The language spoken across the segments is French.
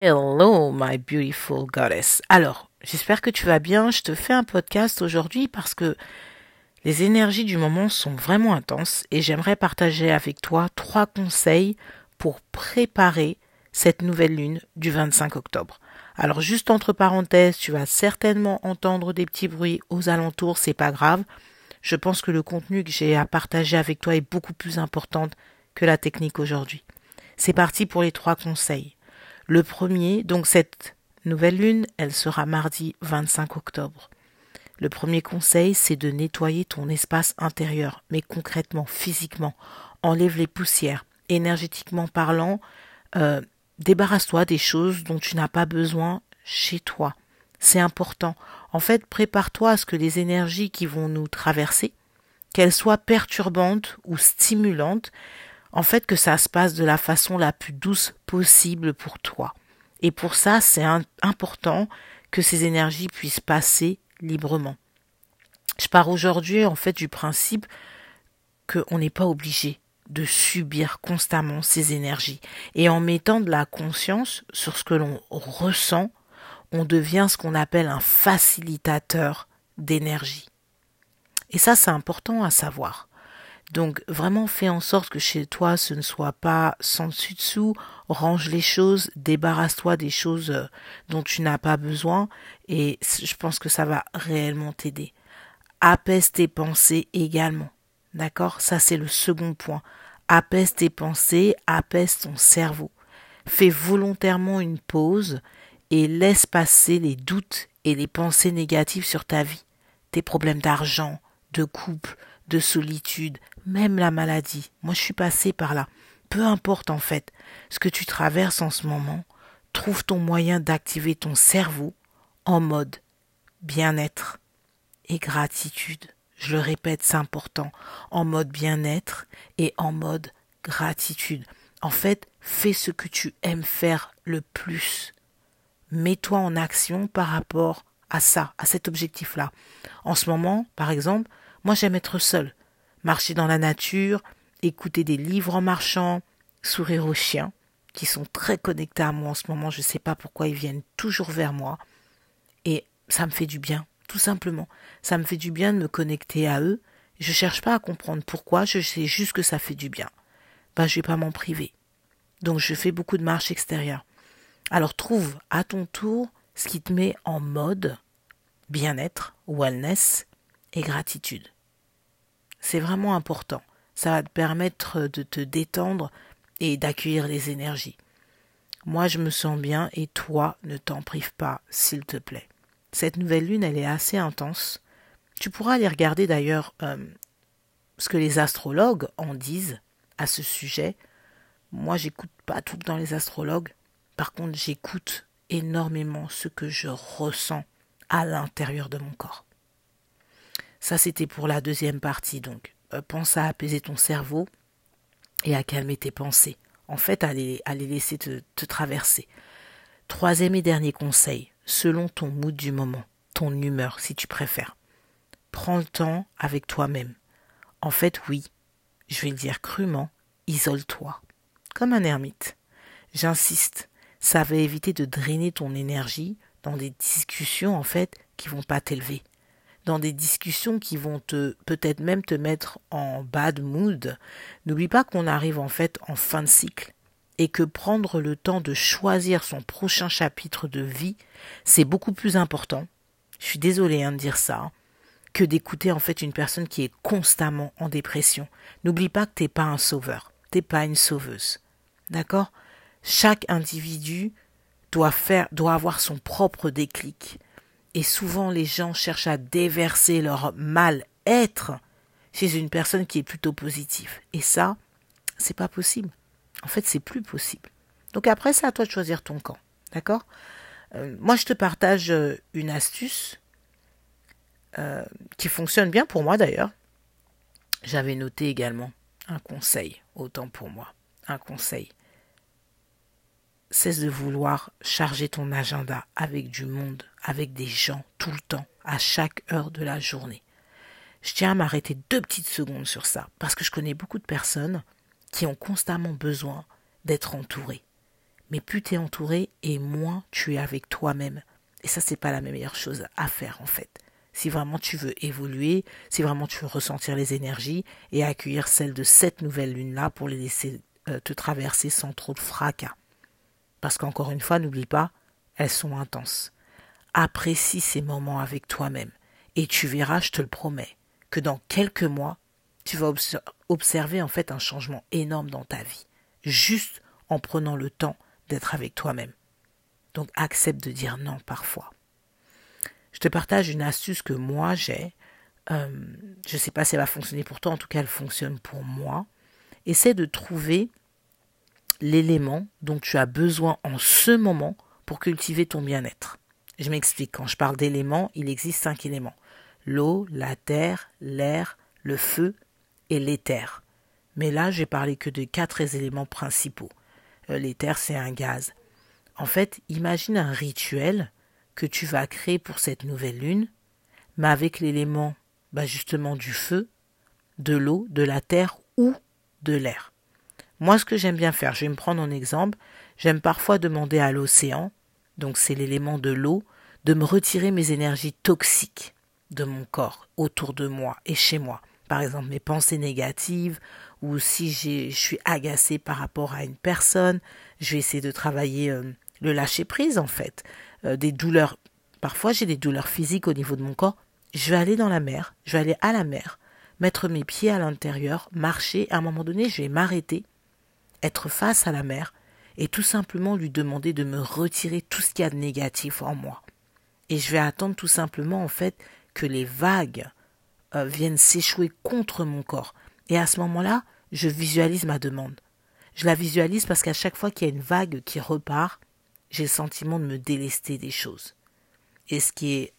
Hello, my beautiful goddess. Alors, j'espère que tu vas bien. Je te fais un podcast aujourd'hui parce que les énergies du moment sont vraiment intenses et j'aimerais partager avec toi trois conseils pour préparer cette nouvelle lune du 25 octobre. Alors, juste entre parenthèses, tu vas certainement entendre des petits bruits aux alentours, c'est pas grave. Je pense que le contenu que j'ai à partager avec toi est beaucoup plus important que la technique aujourd'hui. C'est parti pour les trois conseils. Le premier, donc cette nouvelle lune, elle sera mardi 25 octobre. Le premier conseil, c'est de nettoyer ton espace intérieur, mais concrètement, physiquement. Enlève les poussières. Énergétiquement parlant, euh, débarrasse-toi des choses dont tu n'as pas besoin chez toi. C'est important. En fait, prépare-toi à ce que les énergies qui vont nous traverser, qu'elles soient perturbantes ou stimulantes, en fait que ça se passe de la façon la plus douce possible pour toi. Et pour ça, c'est important que ces énergies puissent passer librement. Je pars aujourd'hui en fait du principe qu'on n'est pas obligé de subir constamment ces énergies. Et en mettant de la conscience sur ce que l'on ressent, on devient ce qu'on appelle un facilitateur d'énergie. Et ça, c'est important à savoir. Donc vraiment fais en sorte que chez toi ce ne soit pas sans dessus dessous, range les choses, débarrasse-toi des choses euh, dont tu n'as pas besoin et je pense que ça va réellement t'aider. Apaise tes pensées également. D'accord? Ça c'est le second point. Apaise tes pensées, apaise ton cerveau. Fais volontairement une pause et laisse passer les doutes et les pensées négatives sur ta vie. Tes problèmes d'argent, de couple, de solitude, même la maladie. Moi, je suis passé par là. Peu importe en fait ce que tu traverses en ce moment, trouve ton moyen d'activer ton cerveau en mode bien-être et gratitude. Je le répète, c'est important. En mode bien-être et en mode gratitude. En fait, fais ce que tu aimes faire le plus. Mets-toi en action par rapport à ça, à cet objectif-là. En ce moment, par exemple, moi j'aime être seul, marcher dans la nature, écouter des livres en marchant, sourire aux chiens, qui sont très connectés à moi en ce moment, je ne sais pas pourquoi ils viennent toujours vers moi, et ça me fait du bien, tout simplement. Ça me fait du bien de me connecter à eux, je cherche pas à comprendre pourquoi, je sais juste que ça fait du bien. Ben, je vais pas m'en priver. Donc je fais beaucoup de marches extérieures. Alors trouve à ton tour ce qui te met en mode bien-être, wellness, gratitude. C'est vraiment important. Ça va te permettre de te détendre et d'accueillir les énergies. Moi, je me sens bien et toi, ne t'en prive pas, s'il te plaît. Cette nouvelle lune, elle est assez intense. Tu pourras aller regarder d'ailleurs euh, ce que les astrologues en disent à ce sujet. Moi, j'écoute pas tout le temps les astrologues. Par contre, j'écoute énormément ce que je ressens à l'intérieur de mon corps. Ça, c'était pour la deuxième partie. Donc, euh, pense à apaiser ton cerveau et à calmer tes pensées. En fait, à les, laisser te, traverser. Troisième et dernier conseil, selon ton mood du moment, ton humeur, si tu préfères. Prends le temps avec toi-même. En fait, oui, je vais le dire crûment, isole-toi. Comme un ermite. J'insiste, ça va éviter de drainer ton énergie dans des discussions, en fait, qui vont pas t'élever dans des discussions qui vont te peut-être même te mettre en bad mood, n'oublie pas qu'on arrive en fait en fin de cycle et que prendre le temps de choisir son prochain chapitre de vie, c'est beaucoup plus important. Je suis désolée hein, de dire ça, que d'écouter en fait une personne qui est constamment en dépression. N'oublie pas que t'es pas un sauveur, t'es pas une sauveuse. D'accord? Chaque individu doit faire, doit avoir son propre déclic. Et souvent, les gens cherchent à déverser leur mal-être chez une personne qui est plutôt positive. Et ça, c'est pas possible. En fait, c'est plus possible. Donc après, c'est à toi de choisir ton camp. D'accord? Euh, Moi, je te partage euh, une astuce euh, qui fonctionne bien pour moi d'ailleurs. J'avais noté également un conseil, autant pour moi. Un conseil cesse de vouloir charger ton agenda avec du monde, avec des gens, tout le temps, à chaque heure de la journée. Je tiens à m'arrêter deux petites secondes sur ça, parce que je connais beaucoup de personnes qui ont constamment besoin d'être entourées. mais plus tu es entouré et moins tu es avec toi-même. Et ça, c'est pas la meilleure chose à faire en fait. Si vraiment tu veux évoluer, si vraiment tu veux ressentir les énergies et accueillir celles de cette nouvelle lune-là pour les laisser euh, te traverser sans trop de fracas. Parce qu'encore une fois, n'oublie pas, elles sont intenses. Apprécie ces moments avec toi-même et tu verras, je te le promets, que dans quelques mois, tu vas observer en fait un changement énorme dans ta vie, juste en prenant le temps d'être avec toi-même. Donc accepte de dire non parfois. Je te partage une astuce que moi j'ai. Euh, je ne sais pas si elle va fonctionner pour toi, en tout cas elle fonctionne pour moi. Essaie de trouver l'élément dont tu as besoin en ce moment pour cultiver ton bien-être. Je m'explique, quand je parle d'éléments, il existe cinq éléments. L'eau, la terre, l'air, le feu et l'éther. Mais là, j'ai parlé que de quatre éléments principaux. Euh, l'éther, c'est un gaz. En fait, imagine un rituel que tu vas créer pour cette nouvelle lune, mais avec l'élément bah justement du feu, de l'eau, de la terre ou de l'air. Moi, ce que j'aime bien faire, je vais me prendre en exemple, j'aime parfois demander à l'océan, donc c'est l'élément de l'eau, de me retirer mes énergies toxiques de mon corps, autour de moi et chez moi. Par exemple, mes pensées négatives, ou si je suis agacé par rapport à une personne, je vais essayer de travailler euh, le lâcher prise en fait, euh, des douleurs. Parfois j'ai des douleurs physiques au niveau de mon corps. Je vais aller dans la mer, je vais aller à la mer, mettre mes pieds à l'intérieur, marcher. À un moment donné, je vais m'arrêter, être face à la mer et tout simplement lui demander de me retirer tout ce qu'il y a de négatif en moi. Et je vais attendre tout simplement en fait que les vagues euh, viennent s'échouer contre mon corps. Et à ce moment-là, je visualise ma demande. Je la visualise parce qu'à chaque fois qu'il y a une vague qui repart, j'ai le sentiment de me délester des choses. Et ce qui est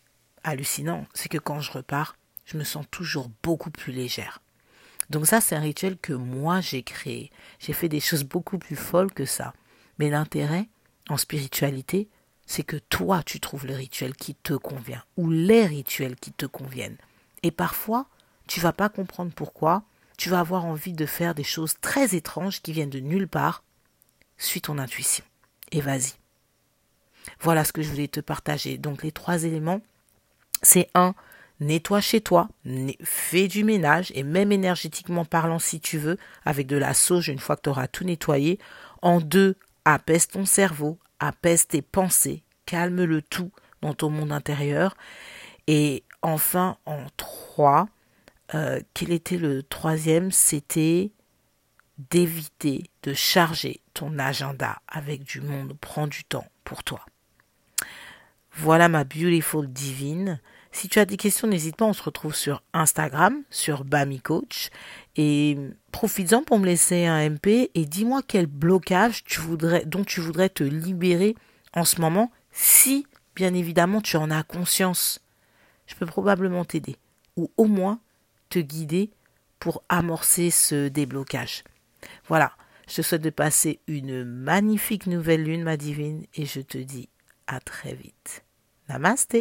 hallucinant, c'est que quand je repars, je me sens toujours beaucoup plus légère. Donc ça, c'est un rituel que moi j'ai créé. J'ai fait des choses beaucoup plus folles que ça. Mais l'intérêt en spiritualité, c'est que toi, tu trouves le rituel qui te convient, ou les rituels qui te conviennent. Et parfois, tu vas pas comprendre pourquoi, tu vas avoir envie de faire des choses très étranges qui viennent de nulle part. Suis ton intuition. Et vas-y. Voilà ce que je voulais te partager. Donc les trois éléments, c'est un, nettoie chez toi, fais du ménage, et même énergétiquement parlant si tu veux, avec de la sauge une fois que tu auras tout nettoyé. En deux, apaise ton cerveau, apaise tes pensées, calme le tout dans ton monde intérieur. Et enfin, en trois, euh, quel était le troisième? C'était d'éviter de charger ton agenda avec du monde. Prends du temps pour toi. Voilà ma beautiful divine. Si tu as des questions, n'hésite pas, on se retrouve sur Instagram, sur Bami Coach. Et profites-en pour me laisser un MP et dis-moi quel blocage dont tu voudrais te libérer en ce moment, si bien évidemment tu en as conscience. Je peux probablement t'aider, ou au moins te guider pour amorcer ce déblocage. Voilà, je te souhaite de passer une magnifique nouvelle lune, ma divine, et je te dis à très vite. Namaste